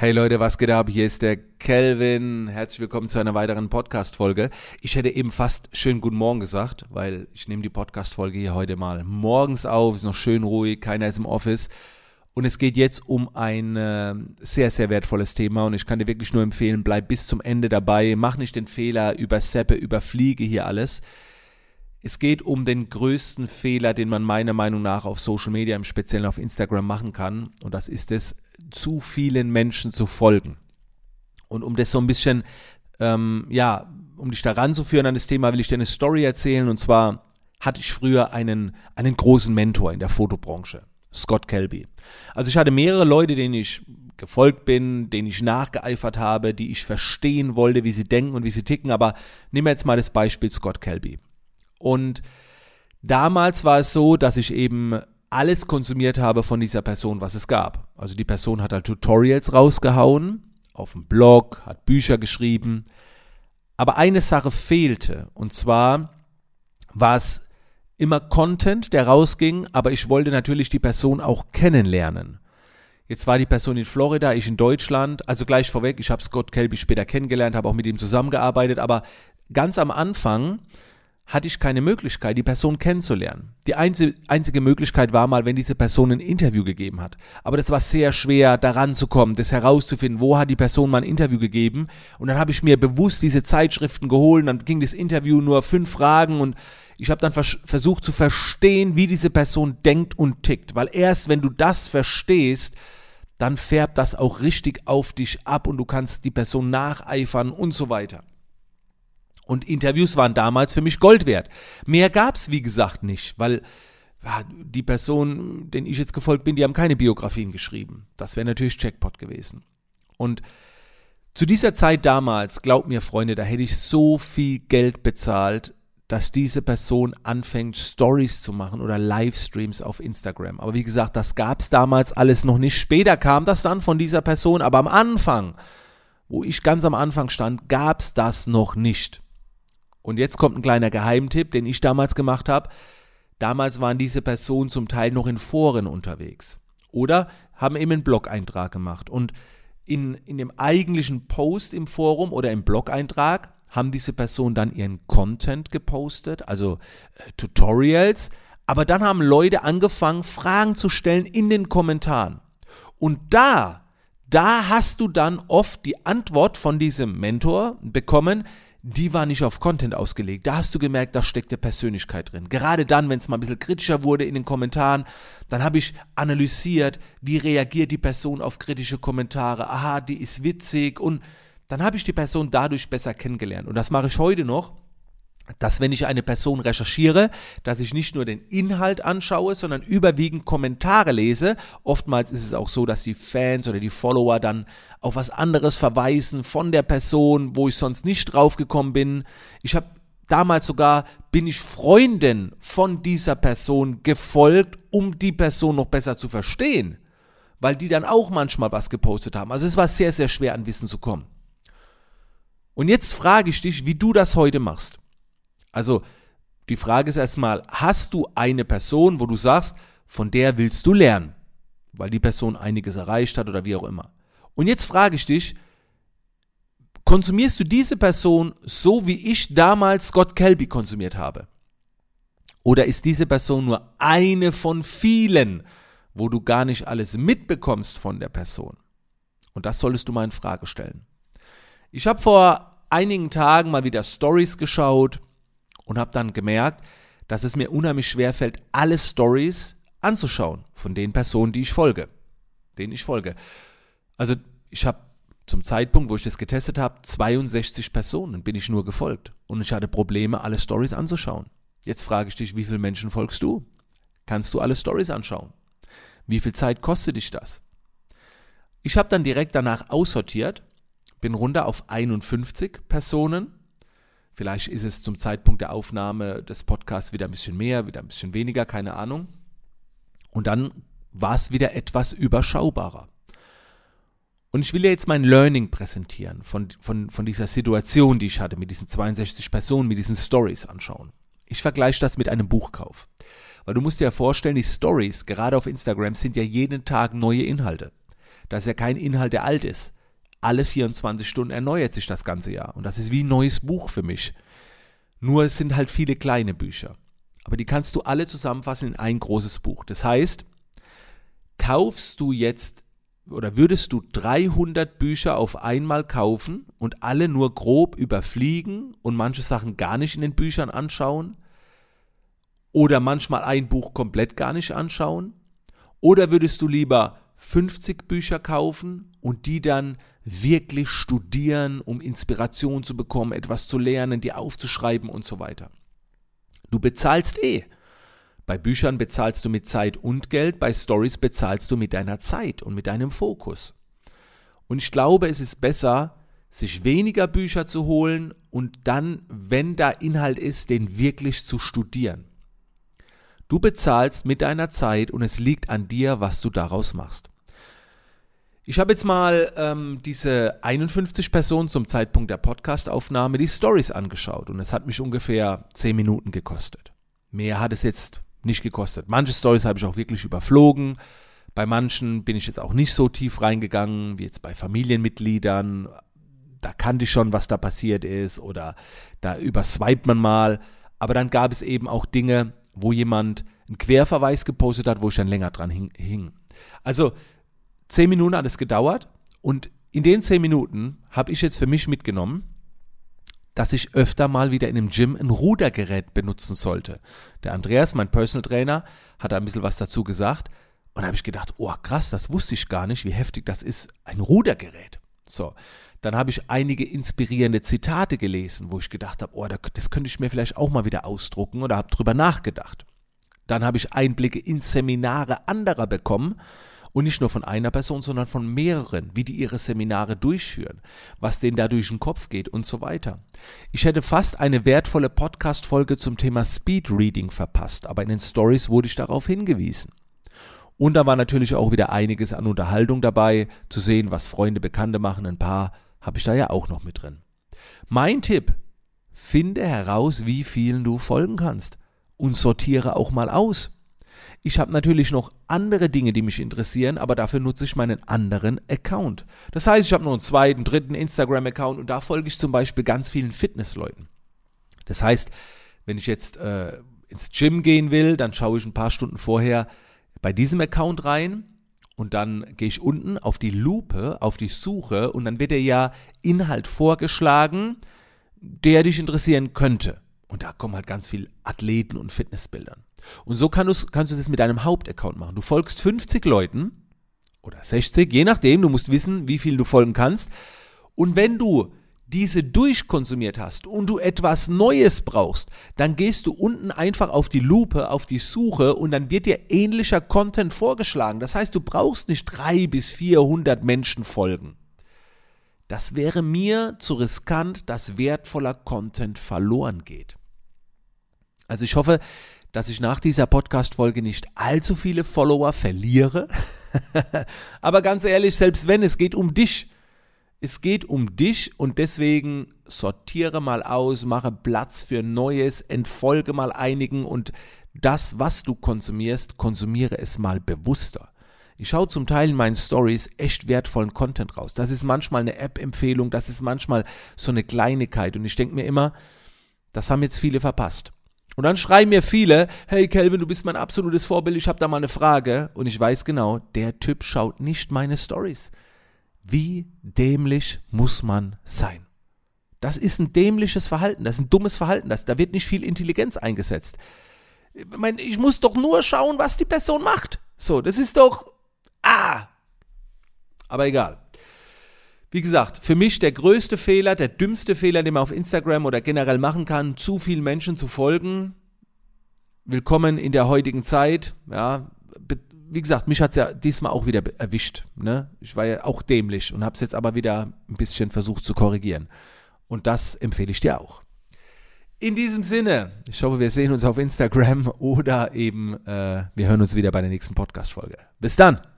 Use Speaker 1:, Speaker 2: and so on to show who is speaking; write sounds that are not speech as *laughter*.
Speaker 1: Hey Leute, was geht ab? Hier ist der Kelvin. Herzlich willkommen zu einer weiteren Podcast-Folge. Ich hätte eben fast schön guten Morgen gesagt, weil ich nehme die Podcast-Folge hier heute mal morgens auf, ist noch schön ruhig, keiner ist im Office. Und es geht jetzt um ein äh, sehr, sehr wertvolles Thema und ich kann dir wirklich nur empfehlen, bleib bis zum Ende dabei, mach nicht den Fehler, überseppe, überfliege hier alles. Es geht um den größten Fehler, den man meiner Meinung nach auf Social Media, im Speziellen auf Instagram machen kann. Und das ist es, zu vielen Menschen zu folgen. Und um das so ein bisschen, ähm, ja, um dich da ranzuführen an das Thema, will ich dir eine Story erzählen. Und zwar hatte ich früher einen, einen großen Mentor in der Fotobranche, Scott Kelby. Also ich hatte mehrere Leute, denen ich gefolgt bin, denen ich nachgeeifert habe, die ich verstehen wollte, wie sie denken und wie sie ticken. Aber nehmen wir jetzt mal das Beispiel Scott Kelby. Und damals war es so, dass ich eben alles konsumiert habe von dieser Person, was es gab. Also die Person hat halt Tutorials rausgehauen, auf dem Blog, hat Bücher geschrieben. Aber eine Sache fehlte, und zwar war es immer Content, der rausging, aber ich wollte natürlich die Person auch kennenlernen. Jetzt war die Person in Florida, ich in Deutschland, also gleich vorweg, ich habe Scott Kelby später kennengelernt, habe auch mit ihm zusammengearbeitet, aber ganz am Anfang hatte ich keine Möglichkeit, die Person kennenzulernen. Die einzige, Möglichkeit war mal, wenn diese Person ein Interview gegeben hat. Aber das war sehr schwer, daran zu kommen, das herauszufinden, wo hat die Person mal ein Interview gegeben. Und dann habe ich mir bewusst diese Zeitschriften geholt, dann ging das Interview nur fünf Fragen und ich habe dann vers versucht zu verstehen, wie diese Person denkt und tickt. Weil erst wenn du das verstehst, dann färbt das auch richtig auf dich ab und du kannst die Person nacheifern und so weiter. Und Interviews waren damals für mich Gold wert. Mehr gab's wie gesagt, nicht, weil die Personen, denen ich jetzt gefolgt bin, die haben keine Biografien geschrieben. Das wäre natürlich Jackpot gewesen. Und zu dieser Zeit damals, glaubt mir, Freunde, da hätte ich so viel Geld bezahlt, dass diese Person anfängt, Stories zu machen oder Livestreams auf Instagram. Aber wie gesagt, das gab's damals alles noch nicht. Später kam das dann von dieser Person, aber am Anfang, wo ich ganz am Anfang stand, gab's das noch nicht. Und jetzt kommt ein kleiner Geheimtipp, den ich damals gemacht habe. Damals waren diese Personen zum Teil noch in Foren unterwegs oder haben eben einen Blog-Eintrag gemacht. Und in, in dem eigentlichen Post im Forum oder im Blog-Eintrag haben diese Personen dann ihren Content gepostet, also äh, Tutorials. Aber dann haben Leute angefangen, Fragen zu stellen in den Kommentaren. Und da, da hast du dann oft die Antwort von diesem Mentor bekommen, die war nicht auf Content ausgelegt. Da hast du gemerkt, da steckt eine Persönlichkeit drin. Gerade dann, wenn es mal ein bisschen kritischer wurde in den Kommentaren, dann habe ich analysiert, wie reagiert die Person auf kritische Kommentare. Aha, die ist witzig und dann habe ich die Person dadurch besser kennengelernt. Und das mache ich heute noch dass wenn ich eine Person recherchiere, dass ich nicht nur den Inhalt anschaue, sondern überwiegend Kommentare lese. Oftmals ist es auch so, dass die Fans oder die Follower dann auf was anderes verweisen von der Person, wo ich sonst nicht draufgekommen bin. Ich habe damals sogar bin ich Freundin von dieser Person gefolgt, um die Person noch besser zu verstehen, weil die dann auch manchmal was gepostet haben. Also es war sehr sehr schwer an Wissen zu kommen. Und jetzt frage ich dich, wie du das heute machst. Also die Frage ist erstmal, hast du eine Person, wo du sagst, von der willst du lernen, weil die Person einiges erreicht hat oder wie auch immer. Und jetzt frage ich dich, konsumierst du diese Person so, wie ich damals Scott Kelby konsumiert habe? Oder ist diese Person nur eine von vielen, wo du gar nicht alles mitbekommst von der Person? Und das solltest du mal in Frage stellen. Ich habe vor einigen Tagen mal wieder Stories geschaut und habe dann gemerkt, dass es mir unheimlich schwer fällt, alle Stories anzuschauen von den Personen, die ich folge, denen ich folge. Also ich habe zum Zeitpunkt, wo ich das getestet habe, 62 Personen bin ich nur gefolgt und ich hatte Probleme, alle Stories anzuschauen. Jetzt frage ich dich, wie viele Menschen folgst du? Kannst du alle Stories anschauen? Wie viel Zeit kostet dich das? Ich habe dann direkt danach aussortiert, bin runter auf 51 Personen Vielleicht ist es zum Zeitpunkt der Aufnahme des Podcasts wieder ein bisschen mehr, wieder ein bisschen weniger, keine Ahnung. Und dann war es wieder etwas überschaubarer. Und ich will dir jetzt mein Learning präsentieren von, von, von dieser Situation, die ich hatte mit diesen 62 Personen, mit diesen Stories anschauen. Ich vergleiche das mit einem Buchkauf. Weil du musst dir ja vorstellen, die Stories, gerade auf Instagram, sind ja jeden Tag neue Inhalte. Das ist ja kein Inhalt, der alt ist. Alle 24 Stunden erneuert sich das ganze Jahr. Und das ist wie ein neues Buch für mich. Nur es sind halt viele kleine Bücher. Aber die kannst du alle zusammenfassen in ein großes Buch. Das heißt, kaufst du jetzt oder würdest du 300 Bücher auf einmal kaufen und alle nur grob überfliegen und manche Sachen gar nicht in den Büchern anschauen? Oder manchmal ein Buch komplett gar nicht anschauen? Oder würdest du lieber 50 Bücher kaufen und die dann wirklich studieren, um Inspiration zu bekommen, etwas zu lernen, die aufzuschreiben und so weiter? Du bezahlst eh. Bei Büchern bezahlst du mit Zeit und Geld, bei Stories bezahlst du mit deiner Zeit und mit deinem Fokus. Und ich glaube, es ist besser, sich weniger Bücher zu holen und dann, wenn da Inhalt ist, den wirklich zu studieren. Du bezahlst mit deiner Zeit und es liegt an dir, was du daraus machst. Ich habe jetzt mal ähm, diese 51 Personen zum Zeitpunkt der Podcastaufnahme die Stories angeschaut und es hat mich ungefähr 10 Minuten gekostet. Mehr hat es jetzt nicht gekostet. Manche Stories habe ich auch wirklich überflogen. Bei manchen bin ich jetzt auch nicht so tief reingegangen, wie jetzt bei Familienmitgliedern. Da kannte ich schon, was da passiert ist oder da überswipet man mal. Aber dann gab es eben auch Dinge, wo jemand einen Querverweis gepostet hat, wo ich dann länger dran hing. Also zehn Minuten hat es gedauert und in den zehn Minuten habe ich jetzt für mich mitgenommen, dass ich öfter mal wieder in einem Gym ein Rudergerät benutzen sollte. Der Andreas, mein Personal Trainer, hat da ein bisschen was dazu gesagt. Und da habe ich gedacht, oh krass, das wusste ich gar nicht, wie heftig das ist, ein Rudergerät. So, dann habe ich einige inspirierende Zitate gelesen, wo ich gedacht habe, oh, das könnte ich mir vielleicht auch mal wieder ausdrucken oder habe drüber nachgedacht. Dann habe ich Einblicke in Seminare anderer bekommen und nicht nur von einer Person, sondern von mehreren, wie die ihre Seminare durchführen, was denen da durch den Kopf geht und so weiter. Ich hätte fast eine wertvolle Podcast-Folge zum Thema Speed Reading verpasst, aber in den Stories wurde ich darauf hingewiesen. Und da war natürlich auch wieder einiges an Unterhaltung dabei, zu sehen, was Freunde, Bekannte machen, ein paar habe ich da ja auch noch mit drin. Mein Tipp, finde heraus, wie vielen du folgen kannst und sortiere auch mal aus. Ich habe natürlich noch andere Dinge, die mich interessieren, aber dafür nutze ich meinen anderen Account. Das heißt, ich habe noch einen zweiten, dritten Instagram-Account und da folge ich zum Beispiel ganz vielen Fitnessleuten. Das heißt, wenn ich jetzt äh, ins Gym gehen will, dann schaue ich ein paar Stunden vorher bei diesem Account rein und dann gehe ich unten auf die Lupe, auf die Suche und dann wird dir ja Inhalt vorgeschlagen, der dich interessieren könnte. Und da kommen halt ganz viele Athleten und Fitnessbildern. Und so kannst, kannst du das mit deinem Hauptaccount machen. Du folgst 50 Leuten oder 60, je nachdem, du musst wissen, wie viel du folgen kannst. Und wenn du diese durchkonsumiert hast und du etwas Neues brauchst, dann gehst du unten einfach auf die Lupe, auf die Suche und dann wird dir ähnlicher Content vorgeschlagen. Das heißt, du brauchst nicht drei bis 400 Menschen folgen. Das wäre mir zu riskant, dass wertvoller Content verloren geht. Also ich hoffe, dass ich nach dieser Podcast-Folge nicht allzu viele Follower verliere. *laughs* Aber ganz ehrlich, selbst wenn, es geht um dich. Es geht um dich und deswegen sortiere mal aus, mache Platz für Neues, entfolge mal einigen und das, was du konsumierst, konsumiere es mal bewusster. Ich schaue zum Teil in meinen Stories echt wertvollen Content raus. Das ist manchmal eine App-Empfehlung, das ist manchmal so eine Kleinigkeit und ich denke mir immer, das haben jetzt viele verpasst. Und dann schreiben mir viele, hey Kelvin, du bist mein absolutes Vorbild, ich habe da mal eine Frage. Und ich weiß genau, der Typ schaut nicht meine Stories. Wie dämlich muss man sein? Das ist ein dämliches Verhalten, das ist ein dummes Verhalten, das, da wird nicht viel Intelligenz eingesetzt. Ich, meine, ich muss doch nur schauen, was die Person macht. So, das ist doch. Ah! Aber egal. Wie gesagt, für mich der größte Fehler, der dümmste Fehler, den man auf Instagram oder generell machen kann, zu vielen Menschen zu folgen. Willkommen in der heutigen Zeit. Ja, wie gesagt, mich hat es ja diesmal auch wieder erwischt. Ne? Ich war ja auch dämlich und habe es jetzt aber wieder ein bisschen versucht zu korrigieren. Und das empfehle ich dir auch. In diesem Sinne, ich hoffe, wir sehen uns auf Instagram *laughs* oder eben äh, wir hören uns wieder bei der nächsten Podcast-Folge. Bis dann!